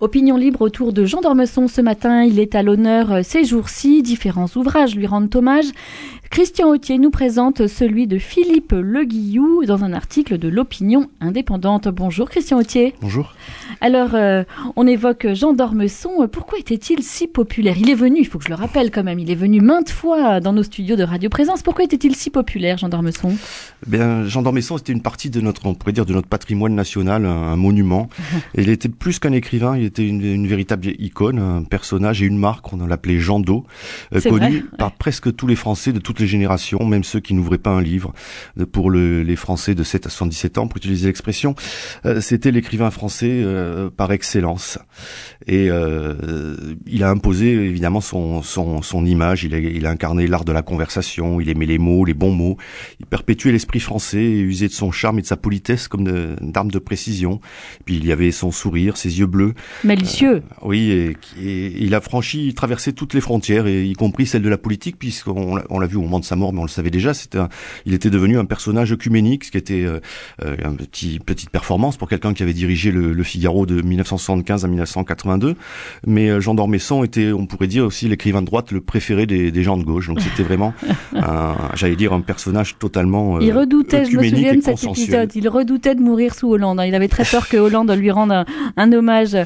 Opinion libre autour de Jean d'Ormesson ce matin. Il est à l'honneur euh, ces jours-ci. Différents ouvrages lui rendent hommage. Christian Autier nous présente celui de Philippe Le Guillou dans un article de l'Opinion indépendante. Bonjour Christian Autier. Bonjour. Alors, euh, on évoque Jean d'Ormesson. Pourquoi était-il si populaire? Il est venu, il faut que je le rappelle quand même, il est venu maintes fois dans nos studios de Radio Présence. Pourquoi était-il si populaire, Jean d'Ormesson? Bien, Jean d'Ormesson, c'était une partie de notre, on pourrait dire, de notre patrimoine national, un, monument. Et il était plus qu'un écrivain, il était une, véritable icône, un personnage et une marque. On l'appelait Jean d'O, euh, connu par presque tous les Français de toutes les générations, même ceux qui n'ouvraient pas un livre. Pour le, les Français de 7 à 77 ans, pour utiliser l'expression, euh, c'était l'écrivain français euh, par excellence. Et euh, il a imposé évidemment son, son, son image, il a, il a incarné l'art de la conversation, il aimait les mots, les bons mots, il perpétuait l'esprit français et usait de son charme et de sa politesse comme d'arme de, précision. Puis il y avait son sourire, ses yeux bleus. Malicieux. oui, et, et, il a franchi, traversé toutes les frontières, et y compris celle de la politique, puisqu'on on l'a vu au moment de sa mort, mais on le savait déjà. C'était, il était devenu un personnage œcuménique, ce qui était euh, euh une petit, petite performance pour quelqu'un qui avait dirigé le, le, Figaro de 1975 à 1982. Mais euh, Jean d'Ormesson était, on pourrait dire aussi l'écrivain de droite le préféré des, des gens de gauche. Donc c'était vraiment, j'allais dire, un personnage totalement. Euh, il redoutait, je me souviens de cet épisode, il redoutait de mourir sous Hollande. Hein. Il avait très peur que Hollande lui rende un, un hommage.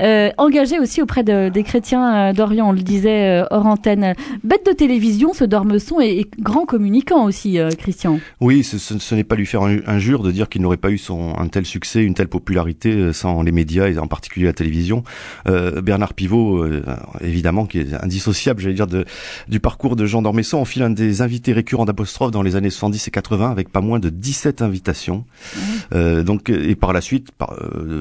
Euh, engagé aussi auprès de, des chrétiens d'Orient, on le disait hors antenne. Bête de télévision, ce Dormesson est, grand communicant aussi, euh, Christian. Oui, ce, ce, n'est pas lui faire injure de dire qu'il n'aurait pas eu son, un tel succès, une telle popularité euh, sans les médias et en particulier la télévision. Euh, Bernard Pivot, évidemment, qui est indissociable, j'allais dire, de, du parcours de Jean d'Ormesson, en file un des invités récurrents d'apostrophe dans les années 70 et 80 avec pas moins de 17 invitations. donc, et par la suite, par,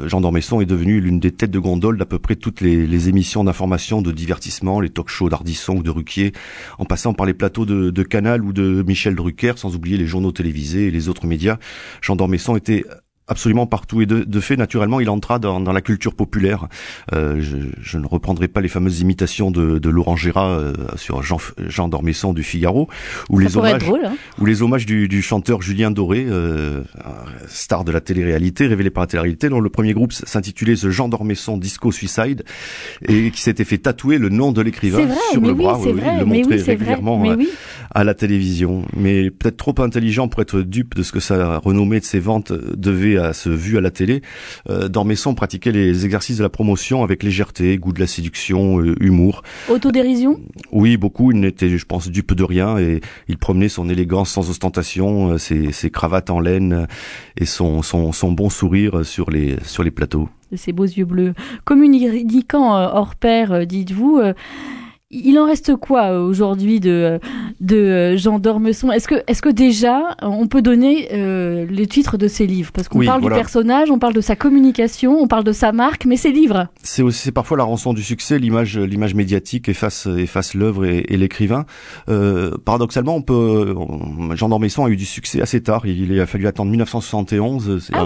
Jean d'Ormesson est devenu l'une des têtes de gondole d'à peu près toutes les, les émissions d'information, de divertissement, les talk-shows d'Ardisson ou de Ruquier, en passant par les plateaux de, de Canal ou de Michel Drucker, sans oublier les journaux télévisés et les autres médias. Jean d'Ormesson était absolument partout. Et de, de, fait, naturellement, il entra dans, dans la culture populaire. Euh, je, je, ne reprendrai pas les fameuses imitations de, de Laurent Gérard euh, sur Jean, Jean Dormesson du Figaro, ou les hommages, hein. ou les hommages du, du chanteur Julien Doré, euh, star de la télé-réalité, révélé par la télé-réalité, dont le premier groupe s'intitulait The Jean Dormesson Disco Suicide, et qui s'était fait tatouer le nom de l'écrivain sur le bras. Oui, il le montrait régulièrement euh, à la télévision. Mais peut-être trop intelligent pour être dupe de ce que sa renommée de ses ventes devait à ce vu à la télé, euh, Dormesson pratiquait les exercices de la promotion avec légèreté, goût de la séduction, euh, humour. Autodérision? Oui, beaucoup. Il n'était, je pense, dupe de rien et il promenait son élégance sans ostentation, euh, ses, ses cravates en laine et son, son, son bon sourire sur les, sur les plateaux. Ses beaux yeux bleus. Communiquant hors pair, dites-vous, il en reste quoi euh, aujourd'hui de, de euh, Jean d'Ormesson Est-ce que, est que déjà on peut donner euh, les titres de ses livres? Parce qu'on parle du personnage, on parle de sa communication, on parle de sa marque, mais ses livres. C'est aussi parfois la rançon du succès, l'image, l'image médiatique efface, efface l'œuvre et, l'écrivain. paradoxalement, on peut, Jean d'Ormesson a eu du succès assez tard. Il, a fallu attendre 1971. Ah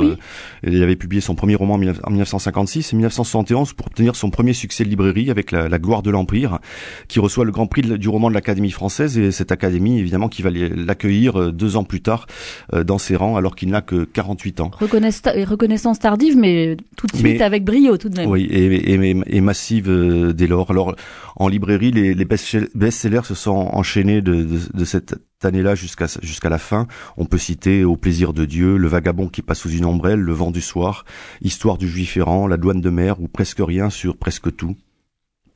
il avait publié son premier roman en 1956 et 1971 pour obtenir son premier succès de librairie avec la, la gloire de l'Empire qui reçoit le Grand Prix du roman de l'Académie française et cette Académie évidemment qui va l'accueillir euh, deux ans plus tard euh, dans ses rangs alors qu'il n'a que 48 ans. reconnaissance tardive mais tout de suite avec brio tout de même. Oui et, et, massive euh, dès lors. Alors en librairie les, les best-sellers se sont enchaînés de, de, de cette année-là jusqu'à jusqu'à la fin. On peut citer Au plaisir de Dieu, Le vagabond qui passe sous une ombrelle, Le vent du soir, Histoire du juif errant, La douane de mer ou presque rien sur presque tout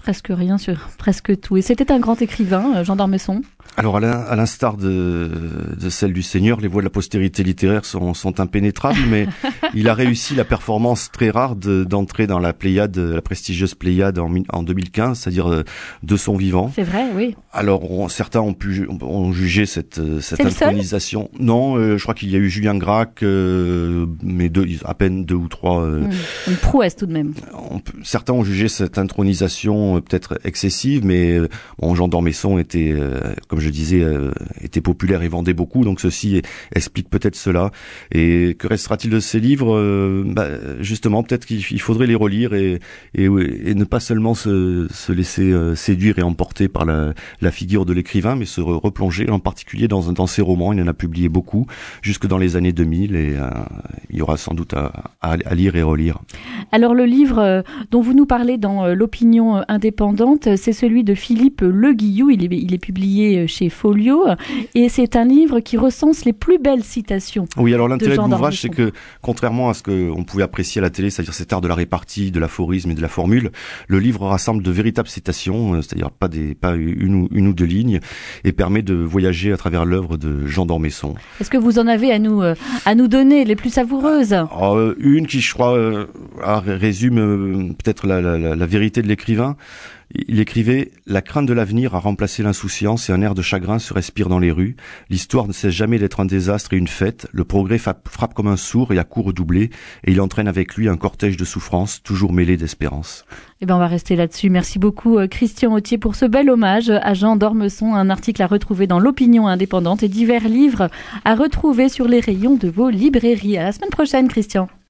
presque rien sur presque tout. Et c'était un grand écrivain, euh, Jean d'Ormesson Alors, à l'instar de, de celle du Seigneur, les voies de la postérité littéraire sont, sont impénétrables, mais il a réussi la performance très rare d'entrer dans la Pléiade, la prestigieuse Pléiade en, en 2015, c'est-à-dire euh, de son vivant. C'est vrai, oui. Alors, certains ont pu ont jugé cette, euh, cette. Non, je crois qu'il y a eu Julien Gracq, mais deux, à peine deux ou trois. Mmh. Une prouesse tout de même. Certains ont jugé cette intronisation façon peut-être excessive, mais bon, Jean d'Ormesson était, comme je disais, était populaire et vendait beaucoup, donc ceci explique peut-être cela. Et que restera-t-il de ces livres bah, Justement, peut-être qu'il faudrait les relire et, et, ne pas seulement se, se laisser séduire et emporter par la, figure de l'écrivain, mais se replonger en particulier dans, dans ses romans. Il en a publié beaucoup jusque dans les années 2000 et euh, il y aura sans doute à, à, lire et relire. Alors le livre euh, dont vous nous parlez dans euh, l'opinion indépendante, c'est celui de Philippe Le Guillou. Il est, il est publié chez Folio et c'est un livre qui recense les plus belles citations. Oui, alors l'intérêt de, l'ouvrage, c'est que contrairement à ce qu'on pouvait apprécier à la télé, c'est-à-dire cet art de la répartie, de l'aphorisme et de la formule, le livre rassemble de véritables citations, c'est-à-dire pas des pas une ou, une ou deux lignes, et permet de voyager à travers l'œuvre de Jean d'Ormesson. Est-ce que vous en avez à nous à nous donner les plus savoureuses? Ah, euh, Une qui, je crois, euh, résume euh, peut-être la, vérité de l'écrivain. Il écrivait La crainte de l'avenir a remplacé l'insouciance et un air de chagrin se respire dans les rues. L'histoire ne cesse jamais d'être un désastre et une fête. Le progrès frappe comme un sourd et à coup redoublé, et il entraîne avec lui un cortège de souffrances, toujours mêlé d'espérance. Eh ben, on va rester là-dessus. Merci beaucoup, euh, Christian Autier, pour ce bel hommage à Jean d'Ormesson. Un article à retrouver dans l'opinion indépendante et divers livres à retrouver sur les rayons de vos librairies. À la semaine prochaine, Christian.